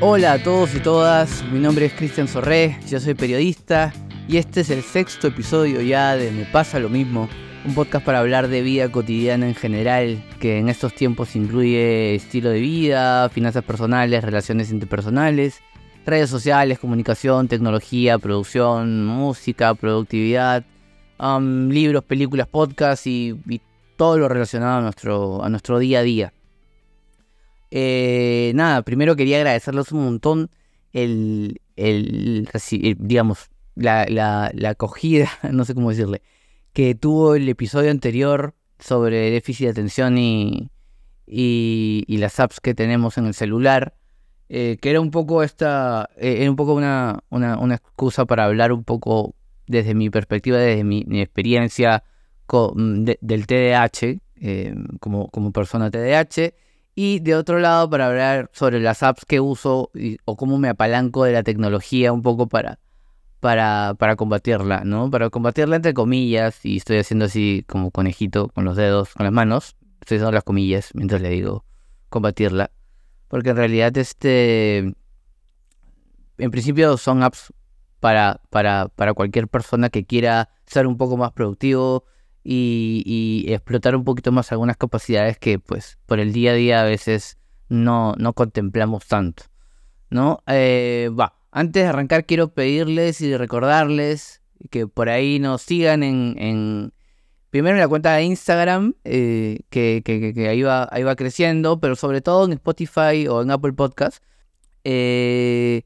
Hola a todos y todas, mi nombre es Cristian Sorré, yo soy periodista y este es el sexto episodio ya de Me pasa lo mismo, un podcast para hablar de vida cotidiana en general, que en estos tiempos incluye estilo de vida, finanzas personales, relaciones interpersonales, redes sociales, comunicación, tecnología, producción, música, productividad, um, libros, películas, podcasts y, todo lo relacionado a nuestro, a nuestro día a día. Eh, nada, primero quería agradecerles un montón el, el, digamos, la, la, la, acogida, no sé cómo decirle, que tuvo el episodio anterior sobre déficit de atención y, y, las apps que tenemos en el celular, eh, que era un poco esta, eh, era un poco una, una, una, excusa para hablar un poco desde mi perspectiva, desde mi, experiencia con, del TDAH, como, como persona TDAH, y de otro lado, para hablar sobre las apps que uso o cómo me apalanco de la tecnología un poco para, para, para combatirla, ¿no? Para combatirla entre comillas, y estoy haciendo así como conejito con los dedos, con las manos, estoy haciendo las comillas mientras le digo combatirla. Porque en realidad, este. En principio son apps para, para, para cualquier persona que quiera ser un poco más productivo, y, explotar un poquito más algunas capacidades que pues por el día a día a veces no, no contemplamos tanto. ¿No? Eh, va. Antes de arrancar quiero pedirles y recordarles que por ahí nos sigan en, en primero en la cuenta de Instagram, eh, que, que, ahí, va, ahí va creciendo, pero sobre todo en Spotify o en Apple Podcast. Eh,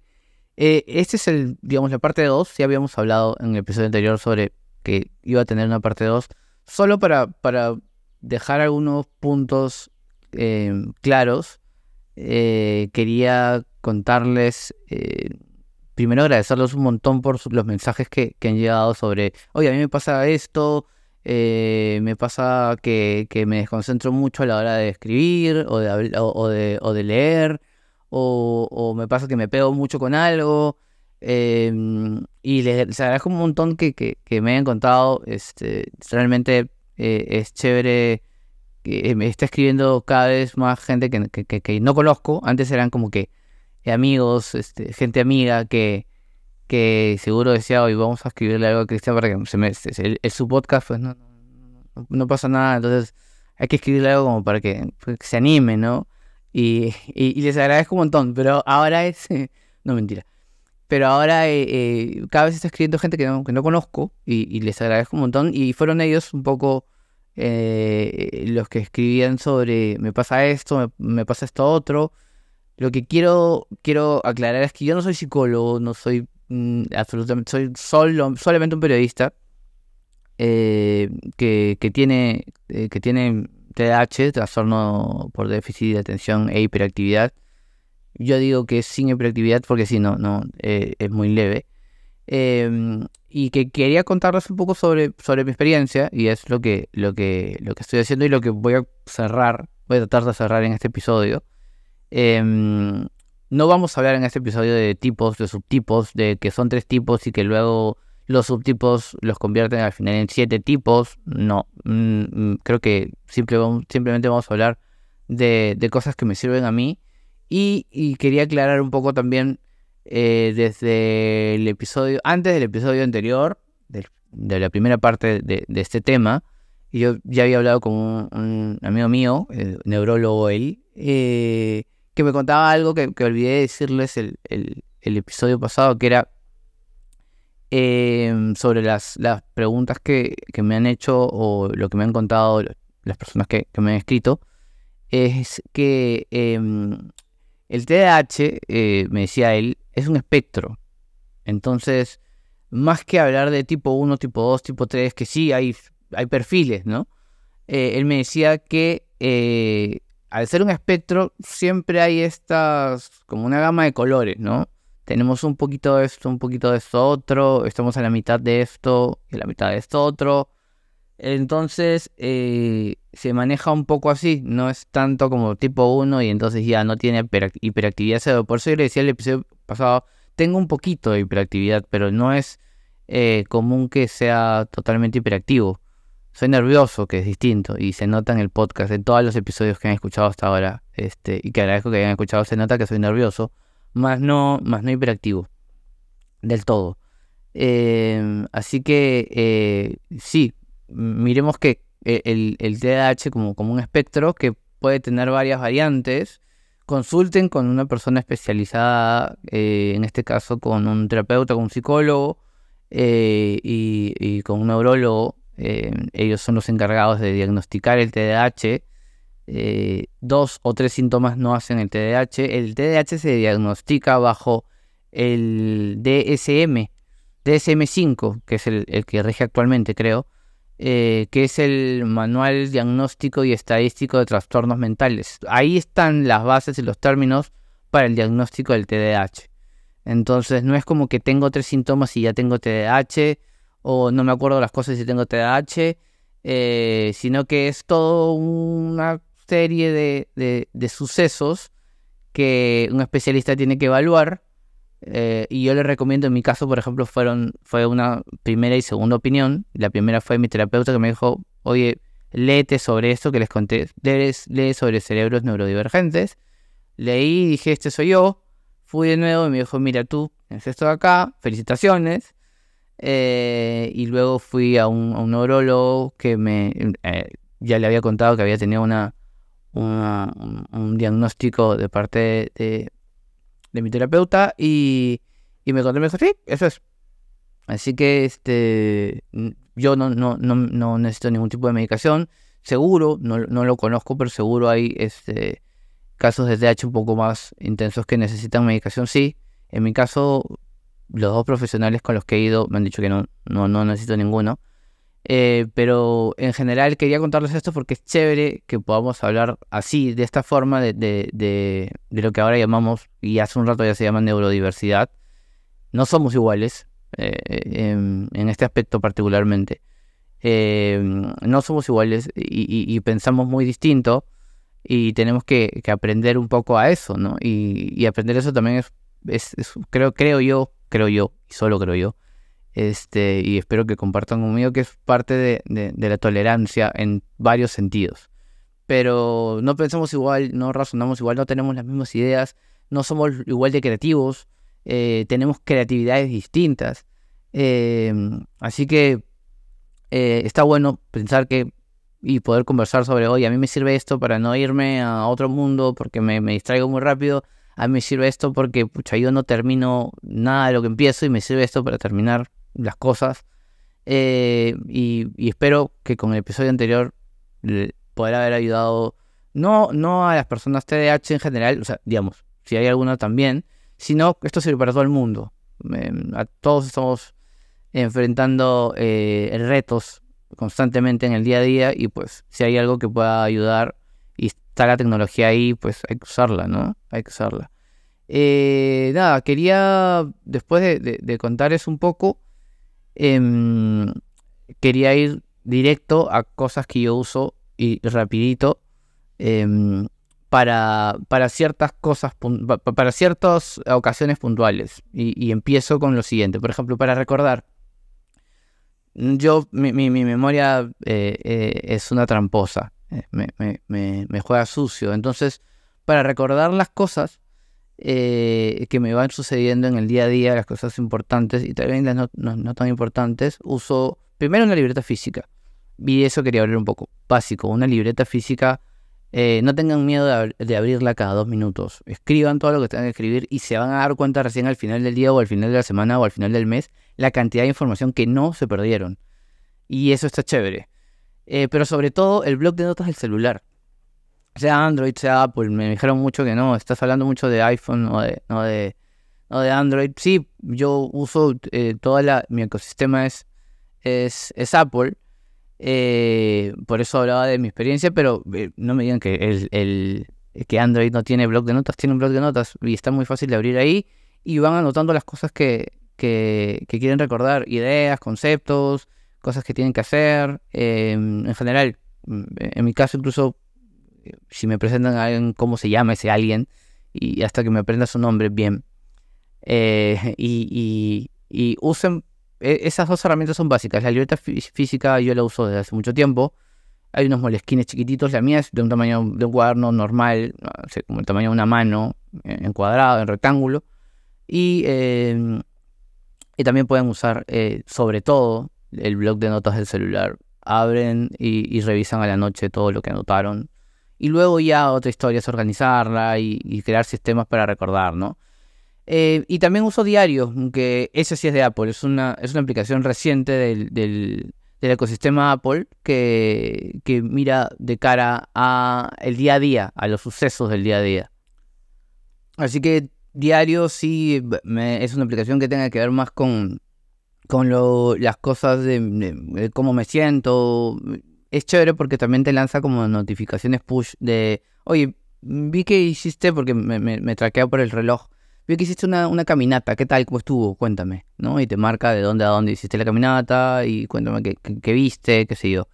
este es el, digamos, la parte 2. Ya habíamos hablado en el episodio anterior sobre que iba a tener una parte 2 solo para, para dejar algunos puntos eh, claros, eh, quería contarles, primero agradecerles un montón por los mensajes que, han llegado sobre, oye, a mí me pasa esto, me pasa que, me desconcentro mucho a la hora de escribir o de, leer, o, me pasa que me pego mucho con algo. Em, y les, agradezco un montón que, me hayan contado. Este, realmente eh, es chévere. que me está escribiendo cada vez más gente que, que, no conozco. Antes eran como que amigos, este, gente amiga que, que seguro decía, hoy vamos a escribirle algo a Cristian para que se me, es, su podcast, pues no, pasa nada. Entonces hay que escribirle algo como para que, pues, se anime, ¿no? Y, les agradezco un montón, pero ahora es... no, mentira. Pero ahora eh, eh, cada vez está escribiendo gente que no, que no conozco y, les agradezco un montón. Y fueron ellos un poco eh, los que escribían sobre me pasa esto, me, pasa esto otro. Lo que quiero, quiero aclarar es que yo no soy psicólogo, no soy mm, absolutamente, soy solo, solamente un periodista que, que, tiene, que tiene TDAH, trastorno por déficit de atención e hiperactividad. Yo digo que es sin hiperactividad porque si no, no eh, es muy leve. Em, y que quería contarles un poco sobre, sobre mi experiencia y es lo que, lo, que, lo que estoy haciendo y lo que voy a cerrar, voy a tratar de cerrar en este episodio. Em, no vamos a hablar en este episodio de tipos, de subtipos, de que son tres tipos y que luego los subtipos los convierten al final en siete tipos. No, mm, mm, creo que simplemente vamos a hablar de, cosas que me sirven a mí y, quería aclarar un poco también eh, desde el episodio, antes del episodio anterior, de, la primera parte de, este tema, yo ya había hablado con un, amigo mío, neurólogo él, eh, que me contaba algo que, olvidé decirles el, episodio pasado, que era em, sobre las, las preguntas que, me han hecho o lo que me han contado las personas que, me han escrito, es que em, el TDAH, eh, me decía él, es un espectro. Entonces, más que hablar de tipo 1, tipo 2, tipo 3, que sí hay, hay perfiles, ¿no? Eh, él me decía que eh, al ser un espectro, siempre hay estas, como una gama de colores, ¿no? Tenemos un poquito de esto, un poquito de esto otro, estamos a la mitad de esto y a la mitad de esto otro. Entonces eh, se maneja un poco así, no es tanto como tipo 1 y entonces ya no tiene hiperactividad cero. Por eso yo le decía el episodio pasado, tengo un poquito de hiperactividad, pero no es eh, común que sea totalmente hiperactivo. Soy nervioso, que es distinto, y se nota en el podcast, en todos los episodios que han escuchado hasta ahora, este, y que agradezco que hayan escuchado, se nota que soy nervioso, más no, más no hiperactivo, del todo. Em, así que eh, sí, miremos que el, el TDAH como, como un espectro que puede tener varias variantes. Consulten con una persona especializada, eh, en este caso con un terapeuta, con un psicólogo eh, y, con un neurólogo. Ellos son los encargados de diagnosticar el TDAH. dos o tres síntomas no hacen el TDAH. El TDAH se diagnostica bajo el DSM, DSM5, que es el, que rige actualmente, creo, eh, que es el Manual Diagnóstico y Estadístico de Trastornos Mentales. Ahí están las bases y los términos para el diagnóstico del TDAH. Entonces no es como que tengo tres síntomas y ya tengo TDAH, o no me acuerdo las cosas si tengo TDAH, eh, sino que es todo una serie de sucesos que un especialista tiene que evaluar eh, y yo le recomiendo, en mi caso, por ejemplo, fueron, fue una primera y segunda opinión. La primera fue mi terapeuta que me dijo, oye, léete sobre esto que les conté, lee sobre cerebros neurodivergentes. Leí dije, este soy yo. Fui de nuevo y me dijo, mira tú, es esto de acá, felicitaciones. Eh, y luego fui a un, neurólogo que me eh, ya le había contado que había tenido una, un, diagnóstico de parte de de mi terapeuta y, y me conté, me dijo, sí, eso es. Así que este, yo no, no, no, no necesito ningún tipo de medicación. Seguro, no, no lo conozco, pero seguro hay este, casos de TH un poco más intensos que necesitan medicación, sí. En mi caso, los dos profesionales con los que he ido me han dicho que no, no, no necesito ninguno. Eh, pero en general quería contarles esto porque es chévere que podamos hablar así, de esta forma, de, de, lo que ahora llamamos, y hace un rato ya se llama neurodiversidad. No somos iguales, eh, en, este aspecto particularmente. Eh, no somos iguales y, pensamos muy distinto y tenemos que, aprender un poco a eso, ¿no? Y, aprender eso también es, es, creo, creo yo, creo yo, y solo creo yo, este, y espero que compartan conmigo que es parte de, la tolerancia en varios sentidos. Pero no pensamos igual, no razonamos igual, no tenemos las mismas ideas, no somos igual de creativos, eh, tenemos creatividades distintas. Eh, así que eh, está bueno pensar que y poder conversar sobre, hoy a mí me sirve esto para no irme a otro mundo porque me, me distraigo muy rápido. A mí me sirve esto porque pucha, yo no termino nada de lo que empiezo y me sirve esto para terminar las cosas. Eh, y, espero que con el episodio anterior poder haber ayudado, no, no a las personas TDAH en general, o sea, digamos, si hay alguna también, sino esto sirve para todo el mundo. Em, todos estamos enfrentando eh, retos constantemente en el día a día y pues si hay algo que pueda ayudar está la tecnología ahí, pues hay que usarla, ¿no? Hay que usarla. Eh, nada, quería, después de, contarles un poco, Em, quería ir directo a cosas que yo uso y rapidito em, para, para ciertas cosas, para ciertas ocasiones puntuales. Y, empiezo con lo siguiente, por ejemplo, para recordar. Yo, mi, mi, memoria eh, eh, es una tramposa, me, me, juega sucio. Entonces, para recordar las cosas, eh, que me van sucediendo en el día a día, las cosas importantes y también las no, tan importantes, uso primero una libreta física. Y eso quería hablar un poco. Básico, una libreta física. Eh, no tengan miedo de, abrirla cada dos minutos. Escriban todo lo que tengan que escribir y se van a dar cuenta recién al final del día o al final de la semana o al final del mes la cantidad de información que no se perdieron. Y eso está chévere. Eh, pero sobre todo el blog de notas del celular sea Android, sea Apple, me dijeron mucho que no, estás hablando mucho de iPhone o de, no de, no de Android. Sí, yo uso eh, toda la, mi ecosistema es, es, es Apple, eh, por eso hablaba de mi experiencia, pero eh, no me digan que, el, el, que Android no tiene blog de notas, tiene un blog de notas y está muy fácil de abrir ahí y van anotando las cosas que, que, que quieren recordar, ideas, conceptos, cosas que tienen que hacer, en general. En mi caso incluso si me presentan a alguien, cómo se llama ese alguien, y hasta que me aprenda su nombre bien. Eh, y, y, usen, e, esas dos herramientas son básicas. La libreta física yo la uso desde hace mucho tiempo. Hay unos molesquines chiquititos, la mía es de un tamaño de un cuaderno normal, como el tamaño de una mano, en cuadrado, en rectángulo. Y, em, y también pueden usar, eh, sobre todo, el blog de notas del celular. Abren y, revisan a la noche todo lo que anotaron. Y luego ya otra historia es organizarla y, crear sistemas para recordar, ¿no? Eh, y también uso Diario, que ese sí es de Apple, es una, es una aplicación reciente del, del, ecosistema Apple que, que, mira de cara a el día a día, a los sucesos del día a día. Así que Diario sí es una aplicación que tenga que ver más con, con lo, las cosas de, cómo me siento. Es chévere porque también te lanza como notificaciones push de, oye, vi que hiciste, porque me, me, traquea por el reloj, vi que hiciste una, caminata, ¿qué tal? ¿Cómo estuvo? Cuéntame, ¿no? Y te marca de dónde a dónde hiciste la caminata y cuéntame qué, viste, qué sé yo.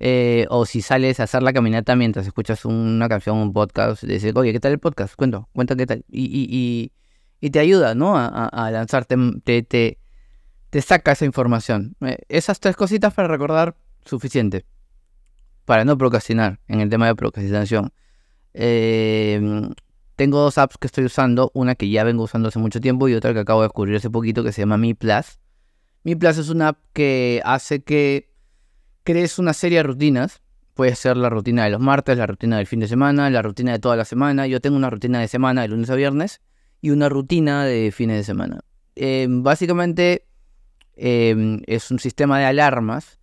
Eh, o si sales a hacer la caminata mientras escuchas una canción, un podcast, dices, oye, ¿qué tal el podcast? Cuento, cuenta qué tal. Y, y, y, te ayuda, ¿no? A, lanzarte, te, te, te saca esa información. Eh, esas tres cositas para recordar, suficiente. Para no procrastinar en el tema de procrastinación. Em, tengo dos apps que estoy usando, una que ya vengo usando hace mucho tiempo y otra que acabo de descubrir hace poquito que se llama Mi Plus. Mi Plus es una app que hace que crees una serie de rutinas. Puede ser la rutina de los martes, la rutina del fin de semana, la rutina de toda la semana. Yo tengo una rutina de semana de lunes a viernes y una rutina de fines de semana. Em, básicamente Em, es un sistema de alarmas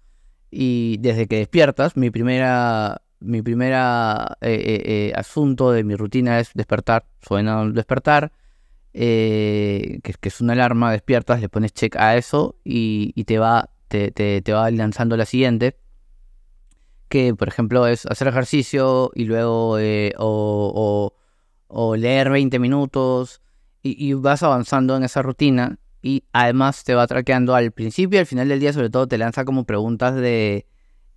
y desde que despiertas, mi primera, mi primera eh, eh, eh, asunto de mi rutina es despertar, suena despertar, que, es una alarma, despiertas, le pones check a eso y, te, va, te, te, va lanzando la siguiente, que por ejemplo es hacer ejercicio y luego o, leer 20 minutos y vas avanzando en esa rutina y además te va traqueando al principio y al final del día, sobre todo te lanza como preguntas de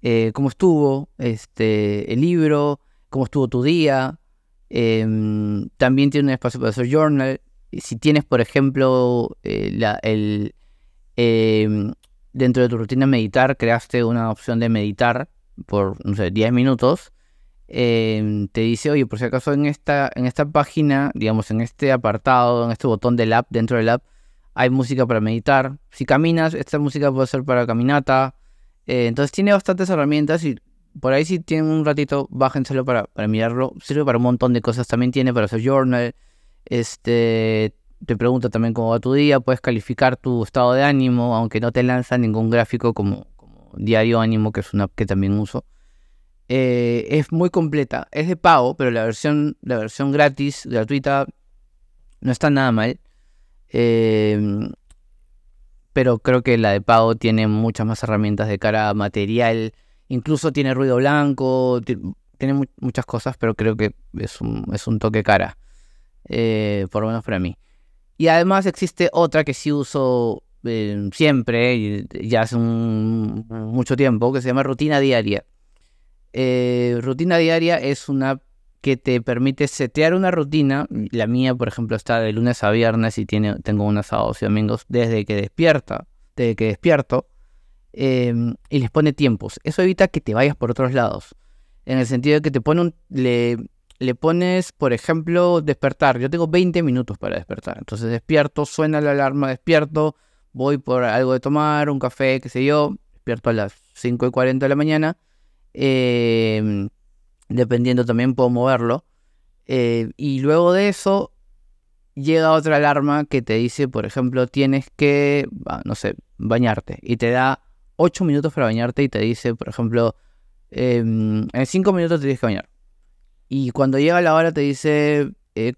eh, cómo estuvo este, el libro, cómo estuvo tu día. Em, también tiene un espacio para hacer journal. Si tienes, por ejemplo, eh, el, em, dentro de tu rutina meditar, creaste una opción de meditar por, no sé, 10 minutos. Em, te dice, oye, por si acaso en esta, en esta página, digamos, en este apartado, en este botón del app, dentro del app, hay música para meditar. Si caminas, esta música puede ser para caminata. Eh, entonces tiene bastantes herramientas y por ahí si tienen un ratito, bájenselo para, para mirarlo. Sirve para un montón de cosas. También tiene para hacer journal. Este, te pregunta también cómo va tu día. Puedes calificar tu estado de ánimo, aunque no te lanza ningún gráfico como, como Diario Ánimo, que es una app que también uso. Eh, es muy completa. Es de pago, pero la versión, la versión gratis, gratuita, no está nada mal. Em, pero creo que la de pago tiene muchas más herramientas de cara material. Incluso tiene ruido blanco, tiene muchas cosas, pero creo que es un, es un toque cara. Eh, por lo menos para mí. Y además existe otra que sí uso em, siempre, ya hace mucho tiempo, que se llama Rutina Diaria. Eh, rutina Diaria es una que te permite setear una rutina. La mía, por ejemplo, está de lunes a viernes y tiene, tengo unos sábados y domingos desde que despierta, desde que despierto, em, y les pone tiempos. Eso evita que te vayas por otros lados. En el sentido de que te pone un, le, le pones, por ejemplo, despertar. Yo tengo 20 minutos para despertar. Entonces despierto, suena la alarma, despierto, voy por algo de tomar, un café, qué sé yo. Despierto a las 5 y 40 de la mañana. Eh, dependiendo también puedo moverlo. Eh, y luego de eso llega otra alarma que te dice, por ejemplo, tienes que, no sé, bañarte. Y te da 8 minutos para bañarte y te dice, por ejemplo, em, en 5 minutos te tienes que bañar. Y cuando llega la hora te dice, eh,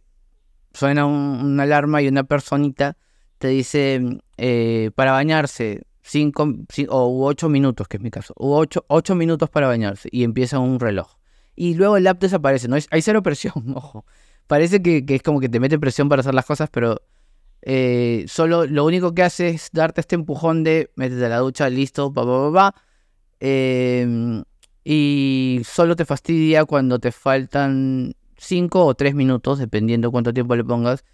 suena una alarma y una personita te dice, eh, para bañarse, 5 o 8 minutos, que es mi caso, 8 minutos para bañarse y empieza un reloj y luego el app desaparece. No hay cero presión, ojo. Parece que, es como que te mete presión para hacer las cosas, pero eh, solo lo único que hace es darte este empujón de métete a la ducha, listo, pa, pa, pa, pa. Em, y solo te fastidia cuando te faltan 5 o 3 minutos, dependiendo cuánto tiempo le pongas,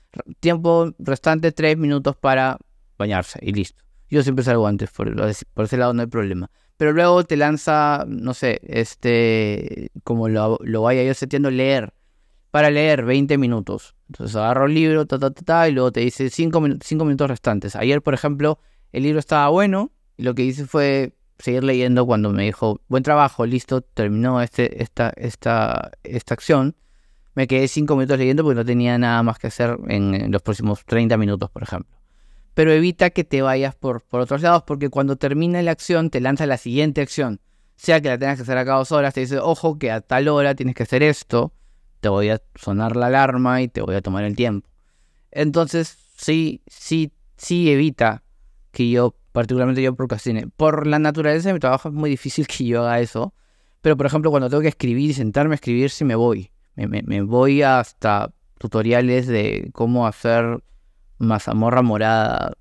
tiempo restante, tres minutos para bañarse y listo. Yo siempre salgo antes, por, por ese lado no hay problema. Pero luego te lanza, no sé, este, como lo, lo vaya yo seteando, leer. Para leer 20 minutos. Entonces agarro el libro, ta, ta, ta, ta, y luego te dice 5 minutos restantes. Ayer, por ejemplo, el libro estaba bueno y lo que hice fue seguir leyendo cuando me dijo, buen trabajo, listo, terminó este, esta, esta, esta acción. Me quedé 5 minutos leyendo porque no tenía nada más que hacer en los próximos 30 minutos, por ejemplo pero evita que te vayas por, por otros lados, porque cuando termina la acción te lanza la siguiente acción. Sea que la tengas que hacer a cada dos horas, te dice, ojo, que a tal hora tienes que hacer esto, te voy a sonar la alarma y te voy a tomar el tiempo. Entonces, sí, sí, sí evita que yo, particularmente yo procrastine. Por la naturaleza de mi trabajo es muy difícil que yo haga eso, pero por ejemplo, cuando tengo que escribir y sentarme a escribir, sí me voy. Me, me voy hasta tutoriales de cómo hacer mazamorra morada,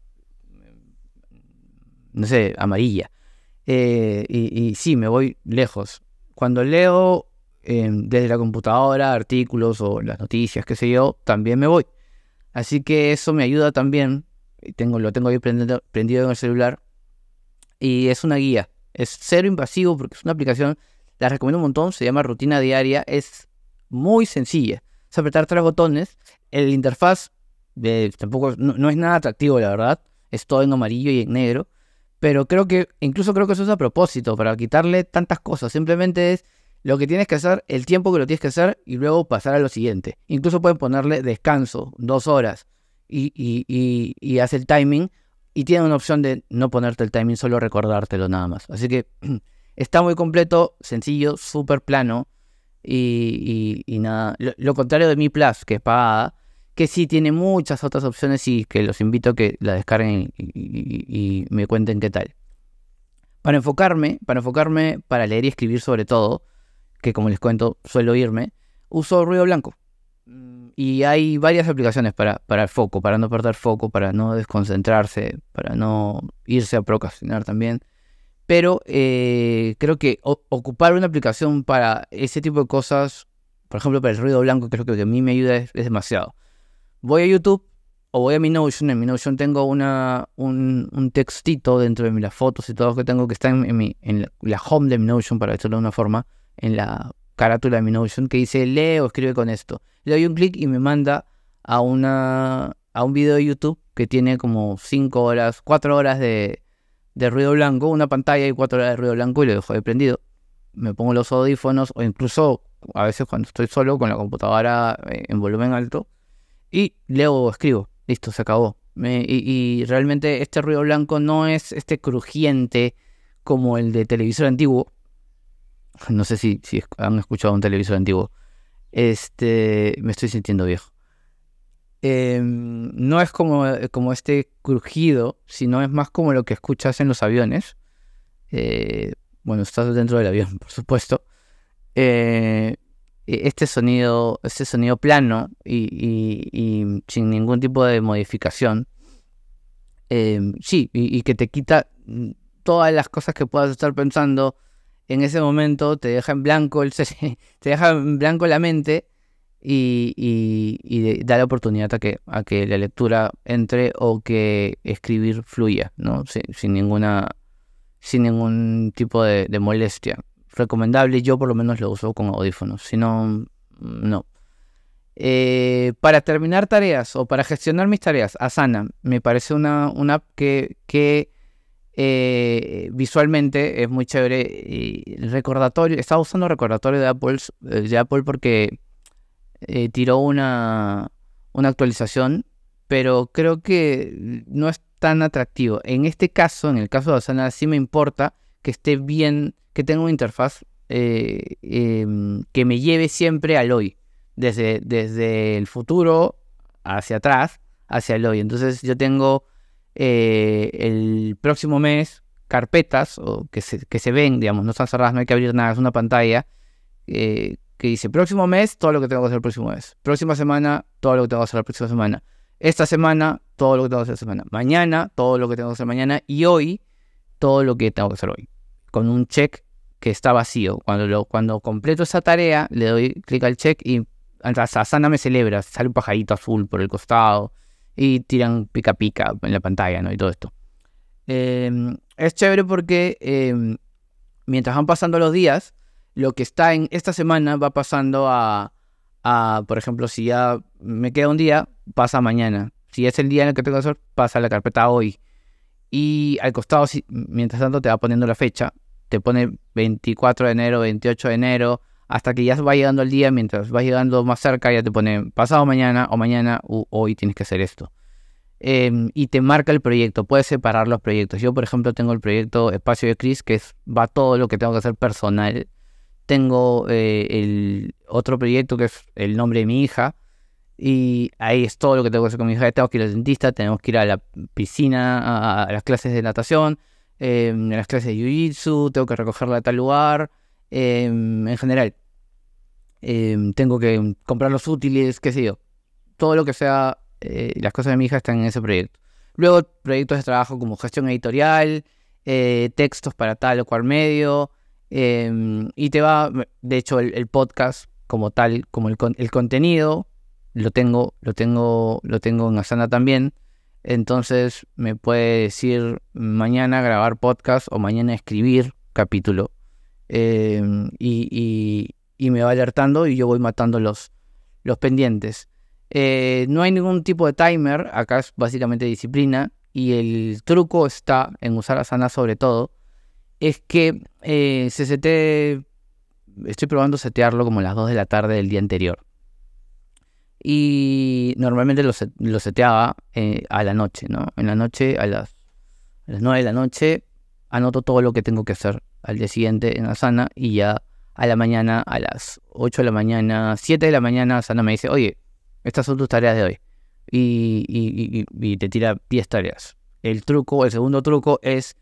no sé, amarilla. Eh, y, sí, me voy lejos. Cuando leo em, desde la computadora artículos o las noticias, qué sé yo, también me voy. Así que eso me ayuda también. Tengo, lo tengo ahí prendido, prendido en el celular. Y es una guía. Es cero invasivo porque es una aplicación. La recomiendo un montón. Se llama Rutina Diaria. Es muy sencilla. Es apretar tres botones. El interfaz tampoco no, es nada atractivo, la verdad. Es todo en amarillo y en negro. Pero creo que, incluso creo que eso es a propósito, para quitarle tantas cosas. Simplemente es lo que tienes que hacer, el tiempo que lo tienes que hacer y luego pasar a lo siguiente. Incluso pueden ponerle descanso, dos horas, y, y, y, hace el timing. Y tiene una opción de no ponerte el timing, solo recordártelo nada más. Así que está muy completo, sencillo, súper plano. Y, nada, lo, lo, contrario de Mi Plus, que es pagada, que sí tiene muchas otras opciones y que los invito a que la descarguen y, me cuenten qué tal. Para enfocarme, para enfocarme, para leer y escribir sobre todo, que como les cuento suelo irme, uso ruido blanco. Mm, y hay varias aplicaciones para, para el foco, para no perder foco, para no desconcentrarse, para no irse a procrastinar también. Pero eh, creo que ocupar una aplicación para ese tipo de cosas, por ejemplo, para el ruido blanco, creo que a mí me ayuda es demasiado voy a YouTube o voy a mi Notion. En mi Notion tengo una, un, textito dentro de las fotos y todo lo que tengo que está en, mi, en la, home de mi Notion, para decirlo de una forma, en la carátula de mi Notion, que dice lee o escribe con esto. Le doy un clic y me manda a, una, a un video de YouTube que tiene como 5 horas, 4 horas de, de ruido blanco, una pantalla y 4 horas de ruido blanco y lo dejo de prendido. Me pongo los audífonos o incluso a veces cuando estoy solo con la computadora eh, en volumen alto, y leo o escribo. Listo, se acabó. y, realmente este ruido blanco no es este crujiente como el de televisor antiguo. No sé si, han escuchado un televisor antiguo. Este, me estoy sintiendo viejo. Em, no es como, como este crujido, sino es más como lo que escuchas en los aviones. Eh, bueno, estás dentro del avión, por supuesto. Eh, este sonido, este sonido plano y, sin ningún tipo de modificación. Em, sí, y, que te quita mm, todas las cosas que puedas estar pensando en ese momento, te deja en blanco, el, te deja en blanco la mente y, da la oportunidad a que, a que la lectura entre o que escribir fluya, ¿no? Sin, ninguna, sin ningún tipo de molestia recomendable. Yo por lo menos lo uso con audífonos. Si no, no. Eh, para terminar tareas o para gestionar mis tareas, Asana me parece una, una app que, que eh, visualmente es muy chévere. Y recordatorio, estaba usando recordatorio de Apple, eh, de Apple porque tiró una, una actualización, pero creo que no es tan atractivo. En este caso, en el caso de Asana, sí me importa que esté bien que tenga una interfaz eh, em, que me lleve siempre al hoy, desde, desde el futuro hacia atrás, hacia el hoy. Entonces yo tengo eh, el próximo mes carpetas o que, se, que se ven, digamos, no están cerradas, no hay que abrir nada, es una pantalla eh, que dice próximo mes, todo lo que tengo que hacer el próximo mes. Próxima semana, todo lo que tengo que hacer la próxima semana. Esta semana, todo lo que tengo que hacer esta semana. Mañana, todo lo que tengo que hacer mañana. Y hoy, todo lo que tengo que hacer hoy con un check que está vacío. Cuando, lo, cuando completo esa tarea, le doy clic al check y Asana me celebra, sale un pajarito azul por el costado y tiran pica pica en la pantalla, ¿no? Y todo esto. Em, es chévere porque em, mientras van pasando los días, lo que está en esta semana va pasando a, a, por ejemplo, si ya me queda un día, pasa mañana. Si es el día en el que tengo que hacer, pasa la carpeta hoy. Y al costado, mientras tanto, te va poniendo la fecha. Te pone 24 de enero, 28 de enero, hasta que ya va llegando el día, mientras va llegando más cerca, ya te pone pasado mañana o mañana o hoy tienes que hacer esto. Em, y te marca el proyecto, puedes separar los proyectos. Yo, por ejemplo, tengo el proyecto Espacio de Cris, que es, va todo lo que tengo que hacer personal. Tengo eh, el otro proyecto que es el nombre de mi hija, y ahí es todo lo que tengo que hacer con mi hija. Tengo que ir al dentista, tenemos que ir a la piscina, a, las clases de natación, em, a las clases de jiu-jitsu, tengo que recogerla de tal lugar, em, en general. Em, tengo que comprar los útiles, qué sé yo. Todo lo que sea, eh, las cosas de mi hija están en ese proyecto. Luego, proyectos de trabajo como gestión editorial, eh, textos para tal o cual medio. Y te va, de hecho, el, podcast como tal, como el, el, contenido, lo tengo, lo tengo, lo tengo en Asana también. Entonces me puede decir mañana grabar podcast o mañana escribir capítulo. Em, y, y me va alertando y yo voy matando los, los pendientes. Eh, no hay ningún tipo de timer, acá es básicamente disciplina y el truco está en usar Asana sobre todo, es que eh, se sete, estoy probando setearlo como las 2 de la tarde del día anterior. Y normalmente lo, lo seteaba eh, a la noche, ¿no? En la noche, a las, a las 9 de la noche, anoto todo lo que tengo que hacer al día siguiente en Asana y ya a la mañana, a las 8 de la mañana, 7 de la mañana, Sana me dice, oye, estas son tus tareas de hoy. Y, y, te tira 10 tareas. El truco, el segundo truco es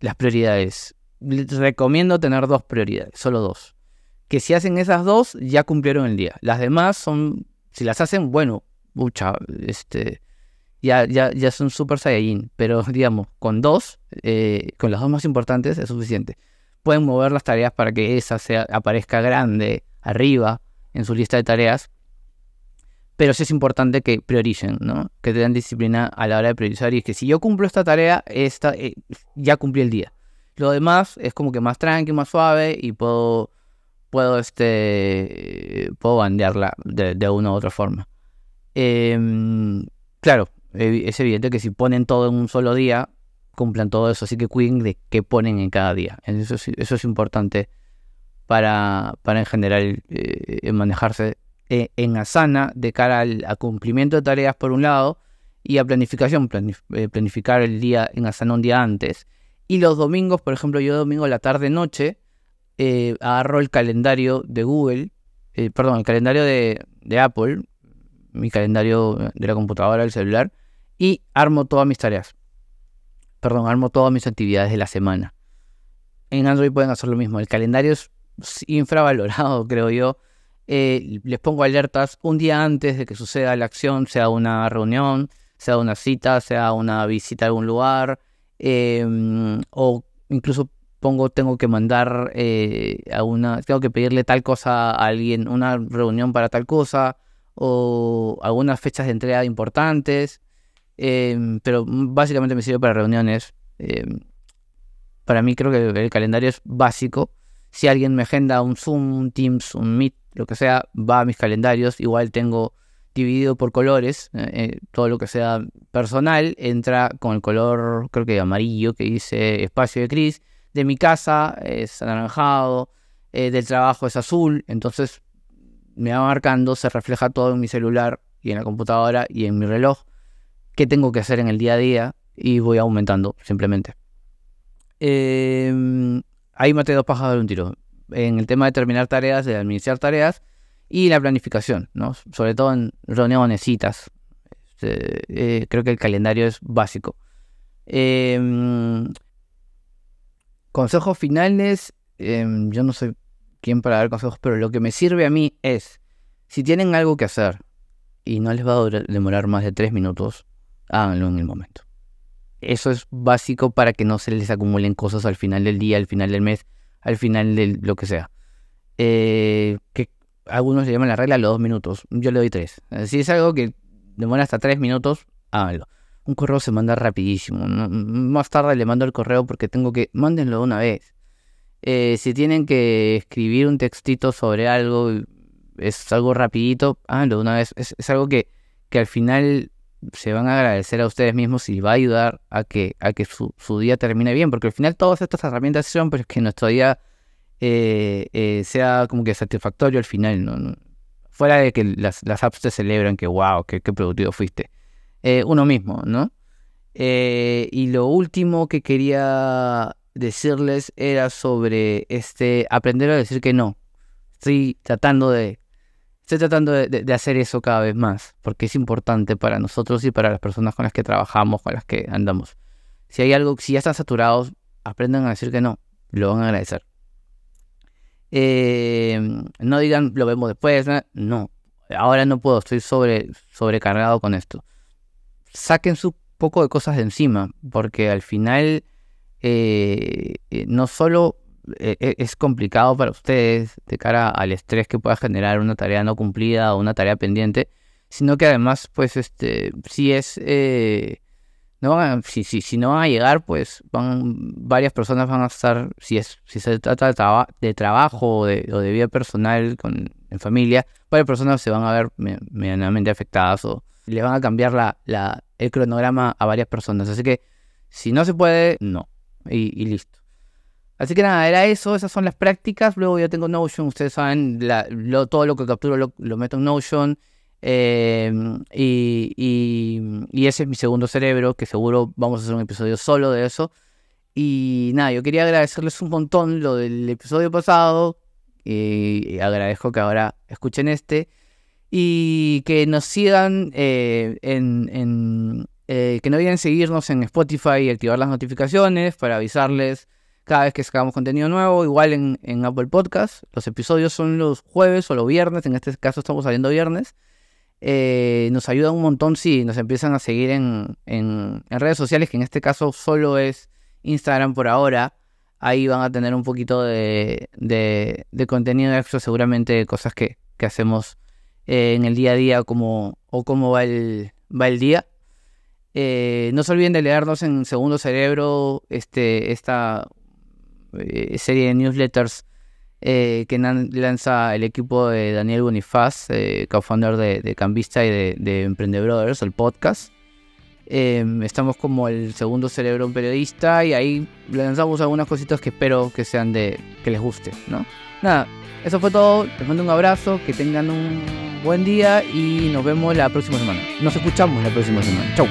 las prioridades. recomiendo tener dos prioridades, solo dos. Que si hacen esas dos, ya cumplieron el día. Las demás son, si las hacen, bueno, mucha, este, ya, ya, ya son super saiyajin. Pero digamos, con dos, eh, con las dos más importantes es suficiente pueden mover las tareas para que esa sea, aparezca grande arriba en su lista de tareas. Pero sí es importante que prioricen, ¿no? Que tengan disciplina a la hora de priorizar. Y es que si yo cumplo esta tarea, esta, eh, ya cumplí el día. Lo demás es como que más tranqui, más suave y puedo, puedo, este, puedo bandearla de, una u otra forma. Em, claro, es evidente que si ponen todo en un solo día, cumplan todo eso. Así que cuiden de qué ponen en cada día. Eso es, eso es importante para, para en general eh, manejarse eh, en Asana de cara al cumplimiento de tareas por un lado y a planificación, eh, planificar el día en Asana un día antes. Y los domingos, por ejemplo, yo domingo la tarde-noche agarro el calendario de Google, perdón, el calendario de, Apple, mi calendario de la computadora, del celular, y armo todas mis tareas perdón, armo todas mis actividades de la semana. En Android pueden hacer lo mismo. El calendario es infravalorado, creo yo. Eh, les pongo alertas un día antes de que suceda la acción, sea una reunión, sea una cita, sea una visita a algún lugar, em, o incluso pongo, tengo que mandar eh, a una, tengo que pedirle tal cosa a alguien, una reunión para tal cosa, o algunas fechas de entrega importantes. Em, pero básicamente me sirve para reuniones. Em, para mí creo que el calendario es básico. Si alguien me agenda un Zoom, un Teams, un Meet, lo que sea, va a mis calendarios. Igual tengo dividido por colores. Eh, eh, todo lo que sea personal entra con el color, creo que amarillo, que dice espacio de Cris. De mi casa es anaranjado. Eh, del trabajo es azul. Entonces me va marcando, se refleja todo en mi celular y en la computadora y en mi reloj qué tengo que hacer en el día a día y voy aumentando simplemente. Eh, ahí maté dos pájaros de un tiro. En el tema de terminar tareas, de administrar tareas y la planificación, ¿no? Sobre todo en reuniones, citas. Este, eh, creo que el calendario es básico. Em, consejos finales. Em, yo no soy quien para dar consejos, pero lo que me sirve a mí es, si tienen algo que hacer y no les va a demorar más de tres minutos, háganlo en el momento. Eso es básico para que no se les acumulen cosas al final del día, al final del mes, al final de lo que sea. Eh, que algunos le llaman la regla los dos minutos. Yo le doy tres. Si es algo que demora hasta tres minutos, háganlo. Un correo se manda rapidísimo. Más tarde le mando el correo porque tengo que... Mándenlo de una vez. Eh, si tienen que escribir un textito sobre algo, es algo rapidito, háganlo una vez. Es, algo que, que al final se van a agradecer a ustedes mismos y va a ayudar a que, a que su, día termine bien, porque al final todas estas herramientas son para que nuestro día eh, eh, sea como que satisfactorio al final, ¿no? Fuera de que las, apps te celebran que wow, qué, productivo fuiste. Eh, uno mismo, ¿no? y lo último que quería decirles era sobre este aprender a decir que no. Estoy tratando de estoy tratando de, hacer eso cada vez más, porque es importante para nosotros y para las personas con las que trabajamos, con las que andamos. Si hay algo, si ya están saturados, aprendan a decir que no, lo van a agradecer. Eh, no digan lo vemos después, no, ahora no puedo, estoy sobre, sobrecargado con esto. Saquen su poco de cosas de encima, porque al final eh, eh, no solo e, e, es complicado para ustedes de cara al estrés que pueda generar una tarea no cumplida o una tarea pendiente, sino que además, pues, este, si es, eh, no van si, si, si, no van a llegar, pues, van, varias personas van a estar, si es, si se trata de, de trabajo o de, o de, vida personal con, en familia, varias personas se van a ver medianamente afectadas o le van a cambiar la, la, el cronograma a varias personas. Así que, si no se puede, no. y listo. Así que nada, era eso, esas son las prácticas. Luego yo tengo Notion, ustedes saben, todo lo que capturo lo, meto en Notion. Em, y, ese es mi segundo cerebro, que seguro vamos a hacer un episodio solo de eso. Y nada, yo quería agradecerles un montón lo del episodio pasado. Y, agradezco que ahora escuchen este. Y que nos sigan eh, en, eh, que no olviden seguirnos en Spotify y activar las notificaciones para avisarles cada vez que sacamos contenido nuevo, igual en, Apple Podcast. Los episodios son los jueves o los viernes, en este caso estamos saliendo viernes. Eh, nos ayuda un montón si nos empiezan a seguir en, redes sociales, que en este caso solo es Instagram por ahora. Ahí van a tener un poquito de, contenido extra, seguramente cosas que, hacemos eh, en el día a día como, o cómo va el, va el día. Eh, no se olviden de leernos en Segundo Cerebro, este, esta eh, serie de newsletters eh, que lanza el equipo de Daniel Bonifaz, co-founder de, Cambista y de, de Emprende Brothers, el podcast. Em, estamos como el segundo cerebro periodista y ahí lanzamos algunas cositas que espero que sean de que les guste, ¿no? Nada, eso fue todo. Les mando un abrazo, que tengan un buen día y nos vemos la próxima semana. Nos escuchamos la próxima semana. Chau.